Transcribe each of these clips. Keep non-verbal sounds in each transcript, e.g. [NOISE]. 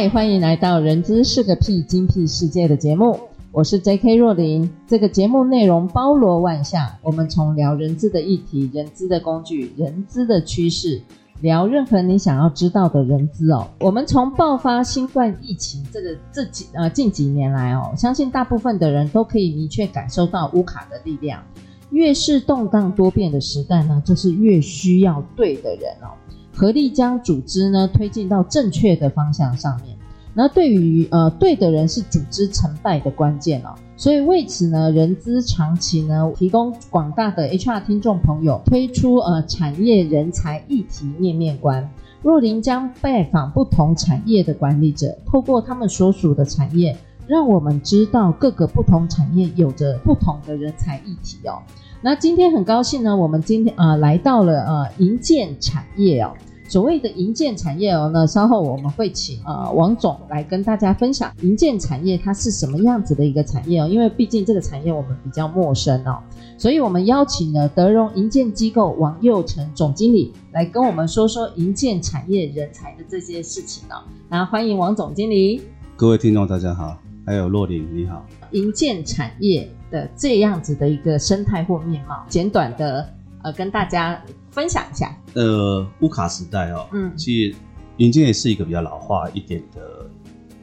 嗨，欢迎来到《人资是个屁，精辟世界》的节目，我是 J.K. 若琳。这个节目内容包罗万象，我们从聊人资的议题、人资的工具、人资的趋势，聊任何你想要知道的人资哦。我们从爆发新冠疫情这个这几呃近几年来哦，相信大部分的人都可以明确感受到乌卡的力量。越是动荡多变的时代呢，就是越需要对的人哦。合力将组织呢推进到正确的方向上面，那对于呃对的人是组织成败的关键哦，所以为此呢，人资常情呢提供广大的 HR 听众朋友推出呃产业人才议题面面观，若羚将拜访不同产业的管理者，透过他们所属的产业，让我们知道各个不同产业有着不同的人才议题哦。那今天很高兴呢，我们今天呃来到了呃营建产业哦。所谓的营建产业哦，那稍后我们会请呃王总来跟大家分享营建产业它是什么样子的一个产业哦，因为毕竟这个产业我们比较陌生哦，所以我们邀请了德荣营建机构王佑成总经理来跟我们说说营建产业人才的这些事情哦。那欢迎王总经理。各位听众大家好，还有洛琳你好。营建产业的这样子的一个生态或面貌，简短的呃跟大家。分享一下，呃，乌卡时代哦，嗯，其实营建也是一个比较老化一点的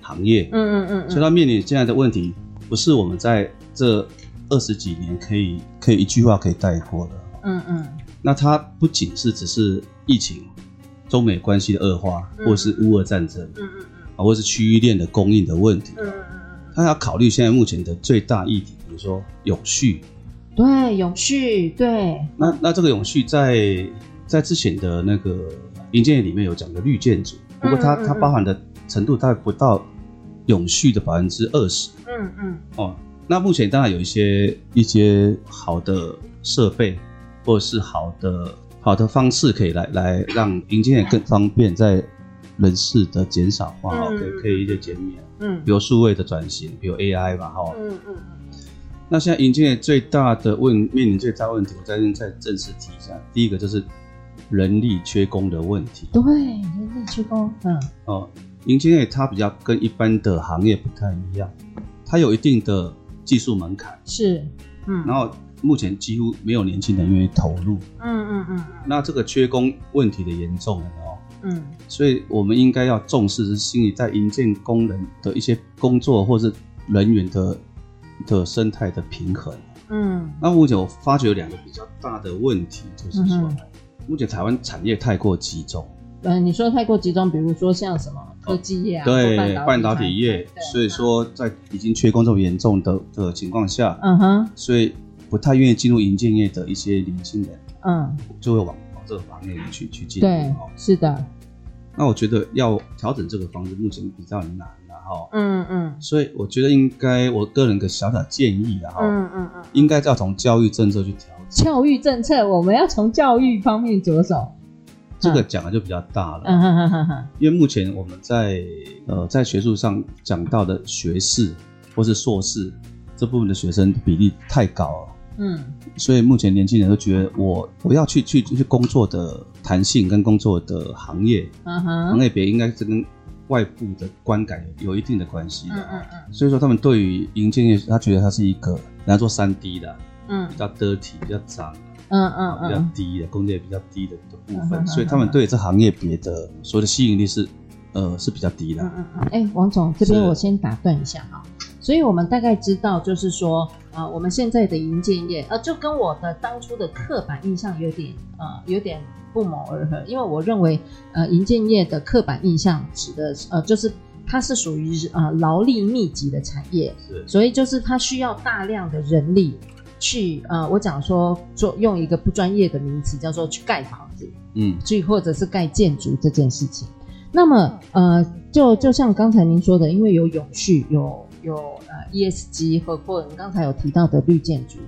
行业，嗯嗯嗯，所以它面临现在的问题，不是我们在这二十几年可以可以一句话可以带过的，嗯嗯，那它不仅是只是疫情、中美关系的恶化，或者是乌俄战争，嗯嗯嗯，啊，或者是区域链的供应的问题，嗯嗯嗯，它要考虑现在目前的最大议题，比如说永续。对，永续对。那那这个永续在在之前的那个营建里面有讲的绿建筑，不过它嗯嗯嗯它包含的程度大概不到永续的百分之二十。嗯嗯。哦，那目前当然有一些一些好的设备或者是好的好的方式可以来来让营建也更方便，在人事的减少化哦，可以可以一些减免。嗯。比如数位的转型，比如 AI 吧，哈。嗯嗯。那现在银建最大的问面临最大问题，我再再正式提一下。第一个就是人力缺工的问题。对，人力缺工。嗯。哦，银建业它比较跟一般的行业不太一样，它有一定的技术门槛。是。嗯。然后目前几乎没有年轻人愿意投入。嗯嗯嗯。那这个缺工问题的严重了哦。嗯。所以我们应该要重视是心理在银建工人的一些工作或是人员的。的生态的平衡，嗯，那目前我发觉有两个比较大的问题，就是说，嗯、目前台湾产业太过集中。嗯，你说太过集中，比如说像什么科技业啊，哦、对，半导体业，所以说在已经缺工这么严重的的情况下，嗯哼，所以不太愿意进入营建业的一些年轻人，嗯，就会往往这个行业里去去进入。对，是的。那我觉得要调整这个方式，目前比较难。好，嗯嗯，所以我觉得应该，我个人的小小建议啊，嗯嗯嗯，应该要从教育政策去调整。教育政策，我们要从教育方面着手。这个讲的就比较大了，嗯哼哼哼哼。因为目前我们在呃在学术上讲到的学士或是硕士这部分的学生比例太高了，嗯，所以目前年轻人都觉得我我要去去去工作的弹性跟工作的行业，嗯哼，行业别应该是跟。外部的观感有一定的关系的，嗯嗯嗯，所以说他们对于银建业，他觉得它是一个，人家做三 D 的，嗯，比较 dirty，比较脏，嗯嗯比较低的，工资也比较低的的部分，所以他们对这行业别的所有的吸引力是，呃，是比较低的。嗯嗯嗯。哎，王总这边我先打断一下哈，所以我们大概知道，就是说，啊，我们现在的银建业，呃，就跟我的当初的刻板印象有点，呃，有点。不谋而合，因为我认为，呃，银建业的刻板印象指的，呃，就是它是属于呃劳力密集的产业，是所以就是它需要大量的人力去呃，我讲说做用一个不专业的名词叫做去盖房子，嗯，去或者是盖建筑这件事情。那么呃，就就像刚才您说的，因为有永续，有有呃 ESG 和或者您刚才有提到的绿建筑，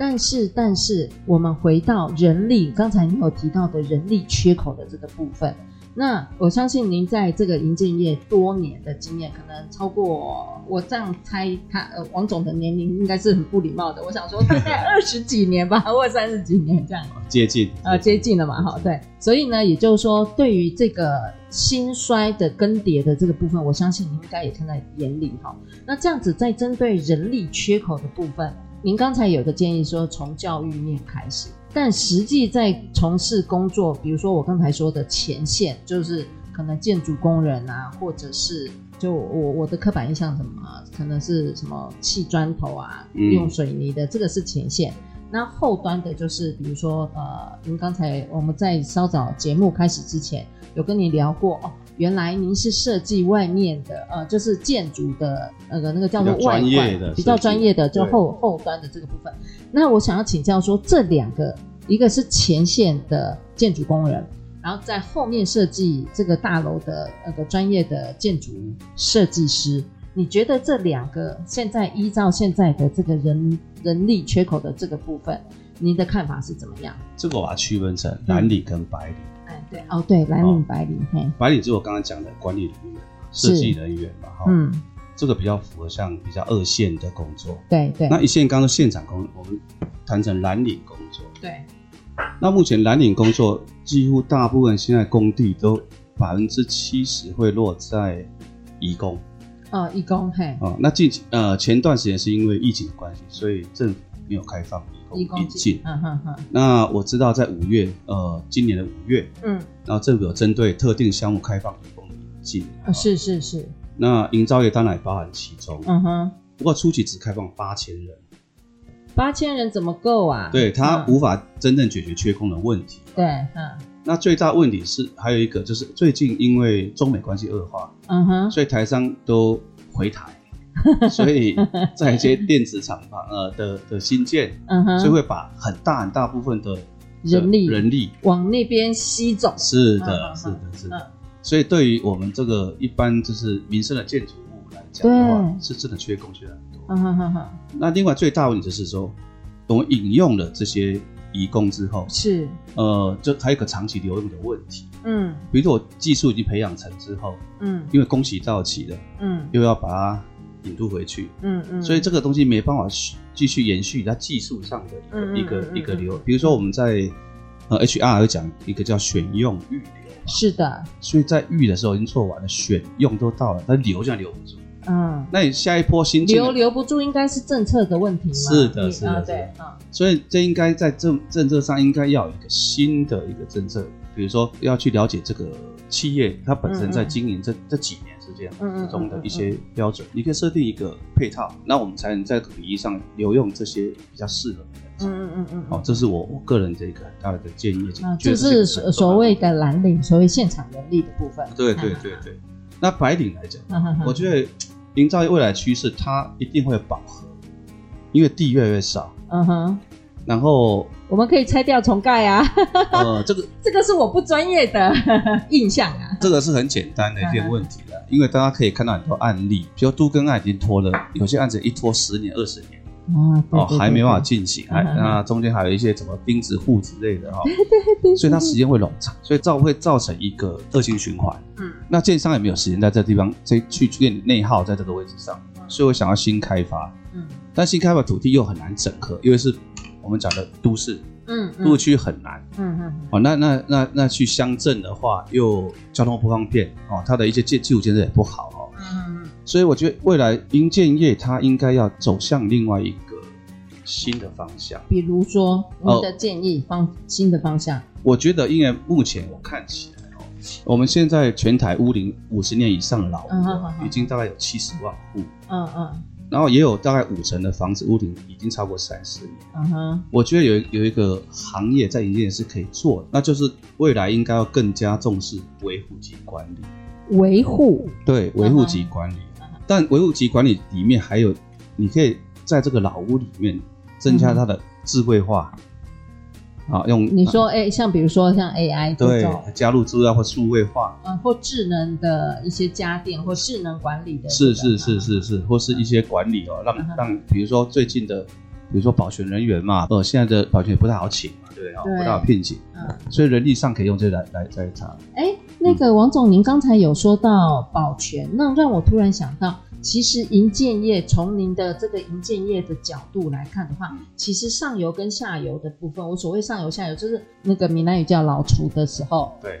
但是但是我们回到人力，刚才你有提到的人力缺口的这个部分。那我相信您在这个银建业多年的经验，可能超过我这样猜他，他呃王总的年龄应该是很不礼貌的。我想说大概二十几年吧，[LAUGHS] 或者三十几年这样。[LAUGHS] 接近呃，接近了嘛，哈，对。所以呢，也就是说，对于这个兴衰的更迭的这个部分，我相信您应该也看在眼里哈。那这样子，在针对人力缺口的部分，您刚才有个建议说，从教育面开始。但实际在从事工作，比如说我刚才说的前线，就是可能建筑工人啊，或者是就我我的刻板印象什么，可能是什么砌砖头啊，用水泥的，这个是前线。那后端的就是比如说呃，您刚才我们在稍早节目开始之前有跟你聊过哦，原来您是设计外面的呃，就是建筑的那个那个叫做外观比较专业的，就后后端的这个部分。那我想要请教说，这两个，一个是前线的建筑工人，然后在后面设计这个大楼的那个专业的建筑设计师，你觉得这两个现在依照现在的这个人人力缺口的这个部分，您的看法是怎么样？这个我把它区分成蓝领跟白领。哎、嗯，对，哦，对，蓝领、白领，嘿、哦，白领就是我刚刚讲的管理人员、设计人员嘛，哈，嗯。这个比较符合像比较二线的工作，对对。那一线刚刚现场工，我们谈成蓝领工作，对。那目前蓝领工作几乎大部分现在工地都百分之七十会落在移工，哦，移工嘿。哦，那近呃前段时间是因为疫情的关系，所以政府没有开放。移工引进。嗯哼哼。那我知道在五月呃今年的五月，嗯，然后政府有针对特定项目开放移工引进。啊，是是是。那营造业当然也包含其中，嗯哼。不过初期只开放八千人，八千人怎么够啊？对，他无法真正解决缺工的问题。对，嗯。那最大问题是还有一个，就是最近因为中美关系恶化，嗯哼，所以台商都回台，[LAUGHS] 所以在一些电子厂房呃的的新建，嗯哼，所以会把很大很大部分的人力人力往那边吸走。是的，是的，是的。所以，对于我们这个一般就是民生的建筑物来讲的话，是真的缺工缺很多。嗯哼哼哼。那另外最大问题就是说，我们引用了这些移工之后，是呃，就还有一个长期留用的问题。嗯。比如说我技术已经培养成之后，嗯，因为工期到期了，嗯，又要把它引渡回去，嗯嗯，所以这个东西没办法继续延续它技术上的一个一个一个流。比如说我们在呃 HR 会讲一个叫选用预留。是的，所以在预的时候已经做完了，选用都到了，但留就留不住。嗯，那你下一波新进留留不住，应该是政策的问题吗？是的，是的，啊、对，嗯。所以这应该在政政策上应该要有一个新的一个政策，比如说要去了解这个企业它本身在经营这、嗯嗯、这几年是这样嗯嗯之中的一些标准，你可以设定一个配套，那我们才能在比例上留用这些比较适合的。嗯嗯嗯嗯，哦，这是我我个人的一个很大的建议。啊，这是所所谓的蓝领，所谓现场人力的部分。对对对对。那白领来讲，我觉得营造业未来趋势，它一定会饱和，因为地越来越少。嗯哼。然后我们可以拆掉重盖啊。[LAUGHS] 呃，这个 [LAUGHS] 这个是我不专业的 [LAUGHS] 印象啊。这个是很简单的一件问题了，因为大家可以看到很多案例，比如都更案已经拖了，有些案子一拖十年、二十年。哦，哦，还没办法进行，还那中间还有一些什么钉子户之类的哈，对对对，所以它时间会冗长，所以造会造成一个恶性循环。嗯，那建商也没有时间在这地方这去建内耗在这个位置上，所以我想要新开发。嗯，但新开发土地又很难整合，因为是我们讲的都市，嗯，都市区很难。嗯嗯，哦，那那那那去乡镇的话，又交通不方便哦，它的一些建基础建设也不好哦。嗯嗯。所以我觉得未来营建业它应该要走向另外一个新的方向。比如说，你的建议方新的方向？我觉得，因为目前我看起来哦，我们现在全台屋龄五十年以上的老屋已经大概有七十万户。嗯嗯。然后也有大概五成的房子屋顶已经超过三十年。嗯哼。我觉得有有一个行业在营建是可以做的，那就是未来应该要更加重视维护及管理。维护。对，维护及管理。但维护及管理里面还有，你可以在这个老屋里面增加它的智慧化。啊，用你说，哎，像比如说像 AI 对，加入资料或数位化，嗯，或智能的一些家电或智能管理的，是是是是是，或是一些管理哦，让让比如说最近的，比如说保全人员嘛，呃，现在的保全也不太好请嘛，对不对？哦，不太好聘请，嗯，所以人力上可以用这来来来查。哎，那个王总，您刚才有说到保全，那让我突然想到。其实银建业从您的这个银建业的角度来看的话，其实上游跟下游的部分，我所谓上游下游就是那个闽南语叫老厨的时候，对，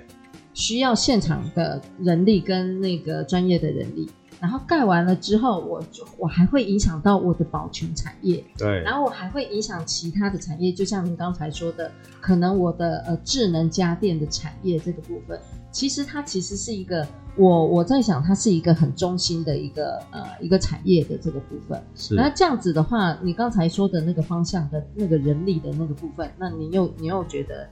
需要现场的人力跟那个专业的人力。然后盖完了之后，我就我还会影响到我的保全产业，对，然后我还会影响其他的产业，就像您刚才说的，可能我的呃智能家电的产业这个部分，其实它其实是一个我我在想，它是一个很中心的一个呃一个产业的这个部分。是，那这样子的话，你刚才说的那个方向的那个人力的那个部分，那你又你又觉得？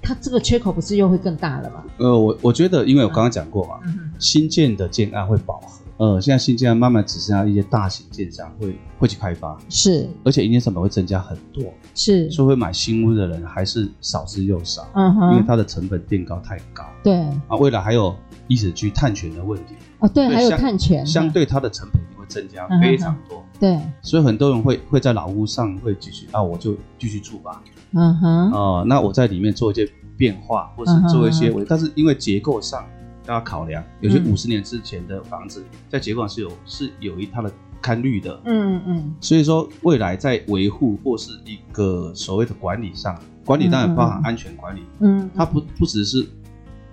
它这个缺口不是又会更大了吗？呃，我我觉得，因为我刚刚讲过嘛，嗯、新建的建案会饱和，呃，现在新建慢慢只剩下一些大型建商会会去开发，是，而且营业成本会增加很多，是，所以会买新屋的人还是少之又少，嗯哼，因为它的成本垫高太高，对，啊，未来还有遗址区碳权的问题，哦，对，还有碳权，相对它的成本也会增加非常多，嗯、对，所以很多人会会在老屋上会继续，啊，我就继续住吧，嗯哼，哦、呃，那我在里面做一些。变化，或是做一些，但是因为结构上都要考量，有些五十年之前的房子在结构上是有是有一它的堪虑的，嗯嗯，所以说未来在维护或是一个所谓的管理上，管理当然包含安全管理，嗯，它不不只是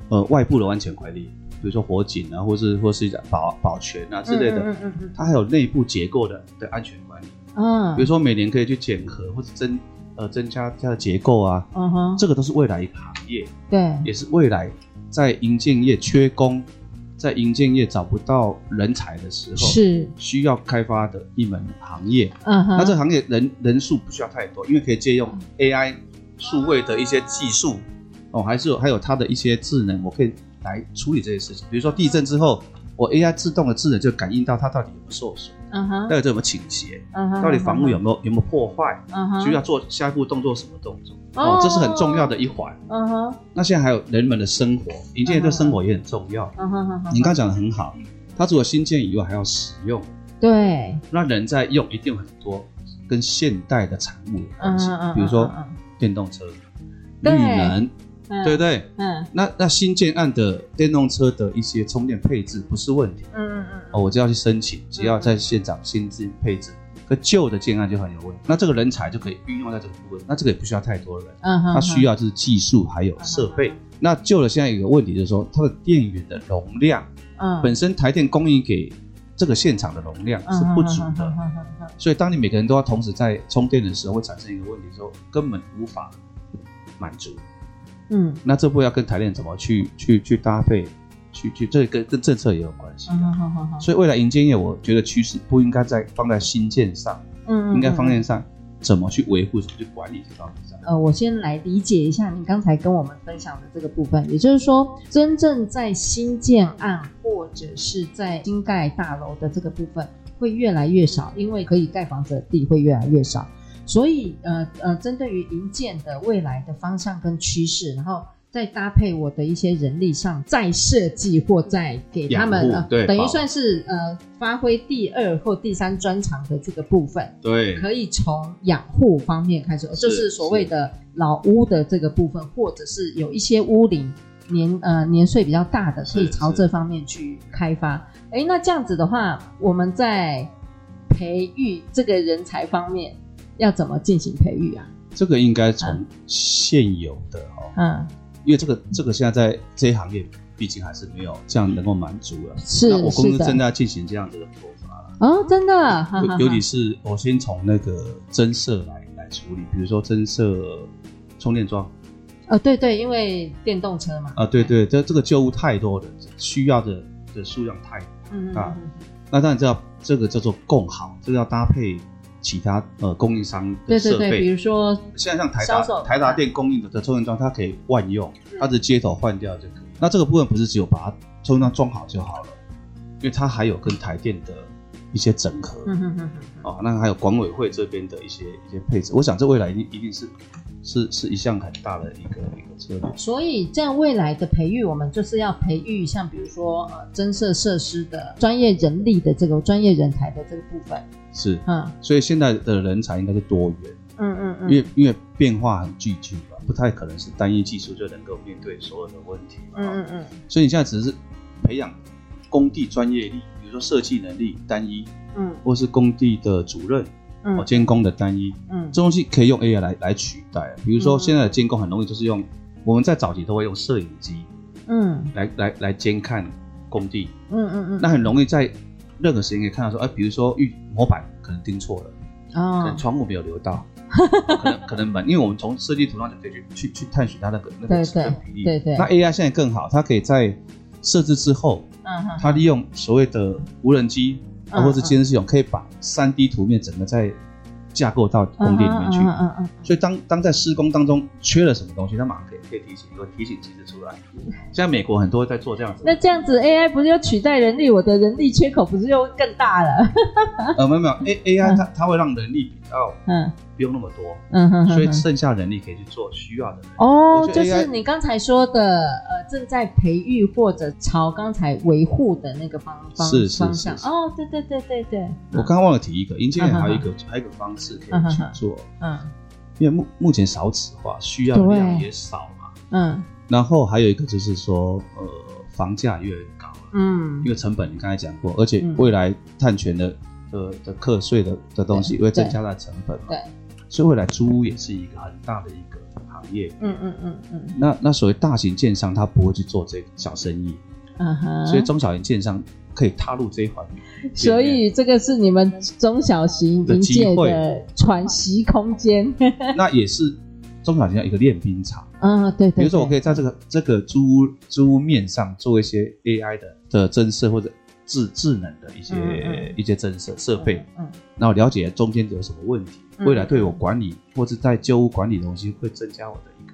呃外部的安全管理，比如说火警啊，或是或是保保全啊之类的，嗯嗯嗯，它还有内部结构的的安全管理，嗯，比如说每年可以去检核或者增。呃，增加它的结构啊，嗯哼，这个都是未来一个行业，对，也是未来在营建业缺工，在营建业找不到人才的时候，是。需要开发的一门行业，嗯哼，那这个行业人人数不需要太多，因为可以借用 AI 数位的一些技术，哦，还是有还有它的一些智能，我可以来处理这些事情，比如说地震之后。我 AI 自动的智能就感应到它到底有没有受损，嗯哼，到底有没有倾斜，嗯哼，到底房屋有没有有没有破坏，嗯哼，需要做下一步动作什么动作，哦，这是很重要的一环，嗯哼。那现在还有人们的生活，营建业对生活也很重要，嗯哼哼。你刚刚讲的很好，它除了新建以外还要使用，对，那人在用一定很多跟现代的产物有关系，比如说电动车、绿能。嗯、对不对？嗯，那那新建案的电动车的一些充电配置不是问题。嗯嗯嗯。哦，我就要去申请，只要在现场新建配置。可旧的建案就很有问题。那这个人才就可以运用在这个部分。那这个也不需要太多人。嗯哼。它需要就是技术还有设备。嗯、那旧的现在有个问题就是说，它的电源的容量，嗯，本身台电供应给这个现场的容量是不足的。所以当你每个人都要同时在充电的时候，会产生一个问题，说根本无法满足。嗯，那这步要跟台电怎么去去去搭配，去去这跟跟政策也有关系。嗯，好好好。所以未来银建业，我觉得趋势不应该在放在新建上，嗯，应该放在上怎么去维护、怎么去管理这方面上。呃，我先来理解一下你刚才跟我们分享的这个部分，也就是说，真正在新建案或者是在新盖大楼的这个部分会越来越少，因为可以盖房子的地会越来越少。所以，呃呃，针对于营建的未来的方向跟趋势，然后再搭配我的一些人力上再设计或再给他们，呃，等于算是呃发挥第二或第三专长的这个部分，对，可以从养护方面开始，就是所谓的老屋的这个部分，或者是有一些屋龄年呃年岁比较大的，可以朝这方面去开发。哎，那这样子的话，我们在培育这个人才方面。要怎么进行培育啊？这个应该从现有的哦，嗯，因为这个这个现在在这一行业，毕竟还是没有这样能够满足了。是，那我公司正在进行这样子的做法了。哦，真的，尤其是我先从那个增设来来处理，比如说增设充电桩。呃，对对，因为电动车嘛。啊，对对，这这个旧物太多了，需要的的数量太大。嗯啊，那当然知道这个叫做共好，这个要搭配。其他呃供应商的设备，对对对，比如说现在像台达台达电供应的的充电桩，它可以万用，它的接头换掉就可以。那这个部分不是只有把它充电桩装好就好了，因为它还有跟台电的一些整合，哦，那还有管委会这边的一些一些配置，我想这未来一定一定是是是一项很大的一个一个策略。所以这样未来的培育，我们就是要培育像比如说呃增设设施的专业人力的这个专业人才的这个部分。是，嗯，所以现在的人才应该是多元，嗯嗯嗯，因为因为变化很巨巨吧，不太可能是单一技术就能够面对所有的问题，嗯嗯嗯，所以你现在只是培养工地专业力。比如说设计能力单一，嗯，或是工地的主任，嗯，监工的单一，嗯，这东西可以用 AI 来来取代。比如说现在的监工很容易就是用，我们在早期都会用摄影机，嗯，来来来监看工地，嗯嗯嗯，那很容易在任何时间可以看到说，哎，比如说预模板可能钉错了，哦，可能窗户没有留到，[LAUGHS] 可能可能门，因为我们从设计图上就可以去去去探寻它那个那个尺寸比例，对对。那 AI 现在更好，它可以在设置之后。嗯，它利用所谓的无人机啊，或者监视系统，可以把三 D 图面整个在架构到工地里面去。嗯嗯嗯。所以当当在施工当中缺了什么东西，它马上可以可以提醒，会提醒机制出来。现在美国很多在做这样子。那这样子 AI 不是要取代人力？我的人力缺口不是又更大了？[LAUGHS] 呃，没有没有，A AI 它它会让人力比较嗯。不用那么多，嗯哼，所以剩下人力可以去做需要的人。哦，就是你刚才说的，呃，正在培育或者朝刚才维护的那个方方方向。哦，对对对对对。我刚刚忘了提一个，营建还有一个还有一个方式可以去做，嗯，因为目目前少子化，需要的量也少嘛，嗯，然后还有一个就是说，呃，房价越来越高了，嗯，因为成本你刚才讲过，而且未来碳权的的的课税的的东西会增加它的成本嘛，对。所以未来租屋也是一个很大的一个行业。嗯嗯嗯嗯。那那所谓大型建商，他不会去做这个小生意。嗯哼。所以中小型建商可以踏入这一环。所以这个是你们中小型营建的喘息空间。[LAUGHS] 那也是中小型的一个练兵场。啊，对对。比如说，我可以在这个这个租屋租屋面上做一些 AI 的的增设或者。智智能的一些、一些增设设备，嗯，那我了解中间有什么问题，嗯、未来对我管理或者在旧屋管理的东西会增加我的一个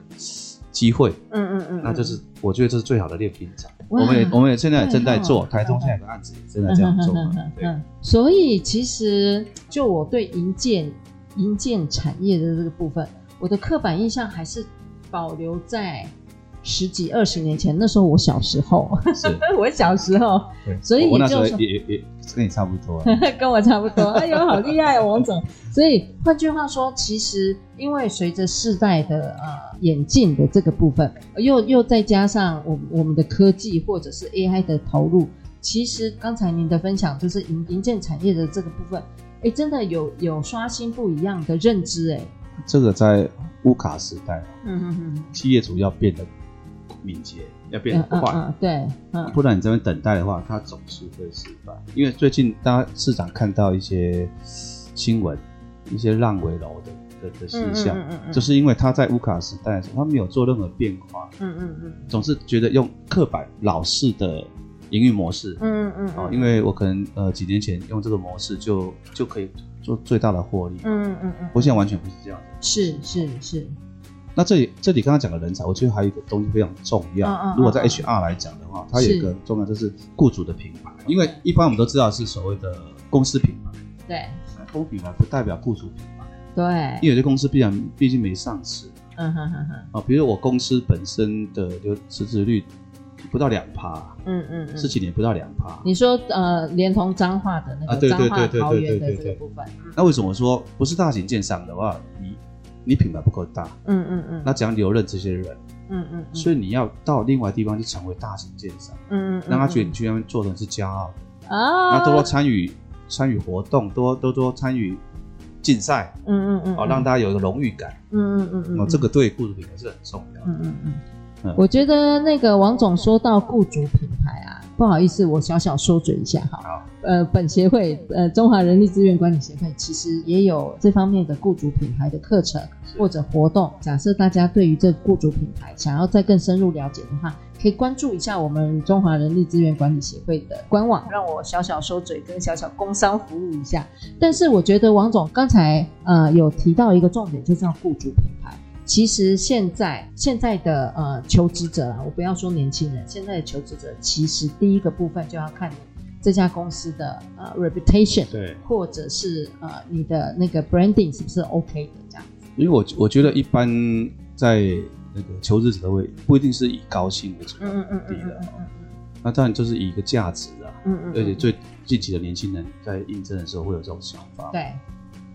机会，嗯嗯嗯，那就是我觉得这是最好的练兵场。我们也我们也现在也正在做，台中现在有个案子也正在这样做，嗯对嗯。所以其实就我对营建营建产业的这个部分，我的刻板印象还是保留在。十几二十年前，那时候我小时候，是 [LAUGHS] 我小时候，对所以也就也也，也跟你差不多，[LAUGHS] 跟我差不多。哎呦，好厉害哦，王总。所以换句话说，其实因为随着世代的呃演进的这个部分，又又再加上我我们的科技或者是 AI 的投入，其实刚才您的分享就是营营建产业的这个部分，哎，真的有有刷新不一样的认知，哎。这个在乌卡时代，嗯哼哼，企业主要变得。敏捷要变得快，嗯嗯嗯、对，嗯、不然你这边等待的话，它总是会失败。因为最近大家市场看到一些新闻，一些烂尾楼的的的现象，嗯嗯嗯嗯、就是因为他在乌卡时代的时候，他没有做任何变化，嗯。嗯嗯，总是觉得用刻板老式的营运模式，嗯嗯，嗯，哦，因为我可能呃几年前用这个模式就就可以做最大的获利，嗯嗯嗯，我现在完全不是这样的，是是是。那这里这里刚刚讲的人才，我觉得还有一个东西非常重要。嗯嗯、如果在 HR 来讲的话，它有一个重要就是雇主的品牌，因为一般我们都知道是所谓的公司品牌。对，公司品牌不代表雇主品牌。对，因为有些公司必然毕竟没上市。嗯哼哼哼。啊，比如我公司本身的就辞职率不到两趴。嗯嗯嗯。十几年不到两趴。你说呃，连同彰化的那个彰化桃园的这个部分。那为什么说不是大型建商的话，你？你品牌不够大，嗯嗯嗯，那怎样留任这些人？嗯嗯，所以你要到另外地方去成为大型建商，嗯嗯，让他觉得你去那边做的是骄傲的。啊，那多多参与参与活动，多多多参与竞赛，嗯嗯嗯，哦，让大家有一个荣誉感，嗯嗯嗯嗯，哦，这个对雇主品牌是很重要的，嗯嗯嗯，我觉得那个王总说到雇主品牌啊。不好意思，我小小说嘴一下哈。呃，本协会，呃，中华人力资源管理协会，其实也有这方面的雇主品牌的课程或者活动。假设大家对于这雇主品牌想要再更深入了解的话，可以关注一下我们中华人力资源管理协会的官网。让我小小收嘴，跟小小工商服务一下。但是我觉得王总刚才呃有提到一个重点，就是要雇主品牌。其实现在现在的呃求职者啊，我不要说年轻人，现在的求职者其实第一个部分就要看你这家公司的呃 reputation，对，或者是呃你的那个 branding 是不是 OK 的这样。子？因为我我觉得一般在那个求职者会不一定是以高薪为主，嗯嗯嗯嗯嗯嗯，那当然就是以一个价值啊，嗯嗯，而且最近期的年轻人在应征的时候会有这种想法，对。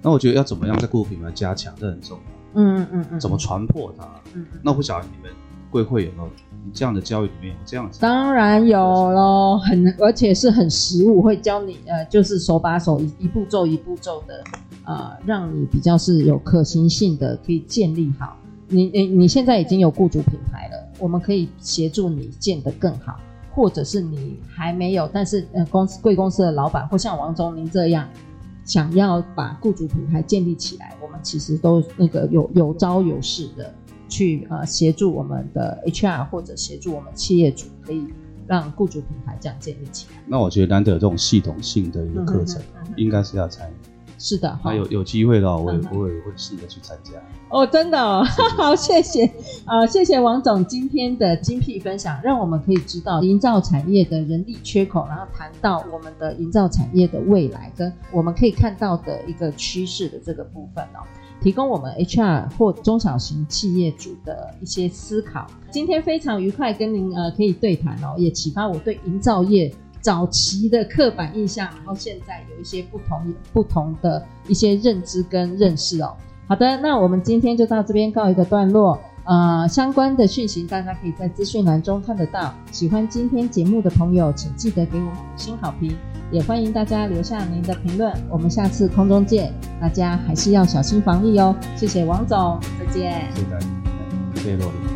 那我觉得要怎么样在雇主品牌加强，这很重要，嗯嗯嗯嗯，怎么传播它？嗯嗯，那我不晓得你们贵会有没有？这样的教育里面有这样子，当然有喽，很而且是很实务，会教你呃，就是手把手一一步骤一步骤的，呃，让你比较是有可行性的，可以建立好。你你你现在已经有雇主品牌了，我们可以协助你建得更好，或者是你还没有，但是呃，公司贵公司的老板或像王总您这样，想要把雇主品牌建立起来，我们其实都那个有有招有式的。去呃协助我们的 HR 或者协助我们企业主，可以让雇主品牌这样建立起来。那我觉得难得有这种系统性的一个课程，嗯、应该是要参与。是的，还有有机会的话，我也我也会试着去参加。哦，真的哦，[LAUGHS] 好，谢谢啊、呃，谢谢王总今天的精辟分享，让我们可以知道营造产业的人力缺口，然后谈到我们的营造产业的未来，跟我们可以看到的一个趋势的这个部分哦。提供我们 HR 或中小型企业主的一些思考。今天非常愉快跟您呃可以对谈哦，也启发我对营造业早期的刻板印象，然后现在有一些不同不同的一些认知跟认识哦。好的，那我们今天就到这边告一个段落。呃，相关的讯息大家可以在资讯栏中看得到。喜欢今天节目的朋友，请记得给我五星好评。也欢迎大家留下您的评论，我们下次空中见。大家还是要小心防疫哦。谢谢王总，再见。谢谢，谢谢罗琳。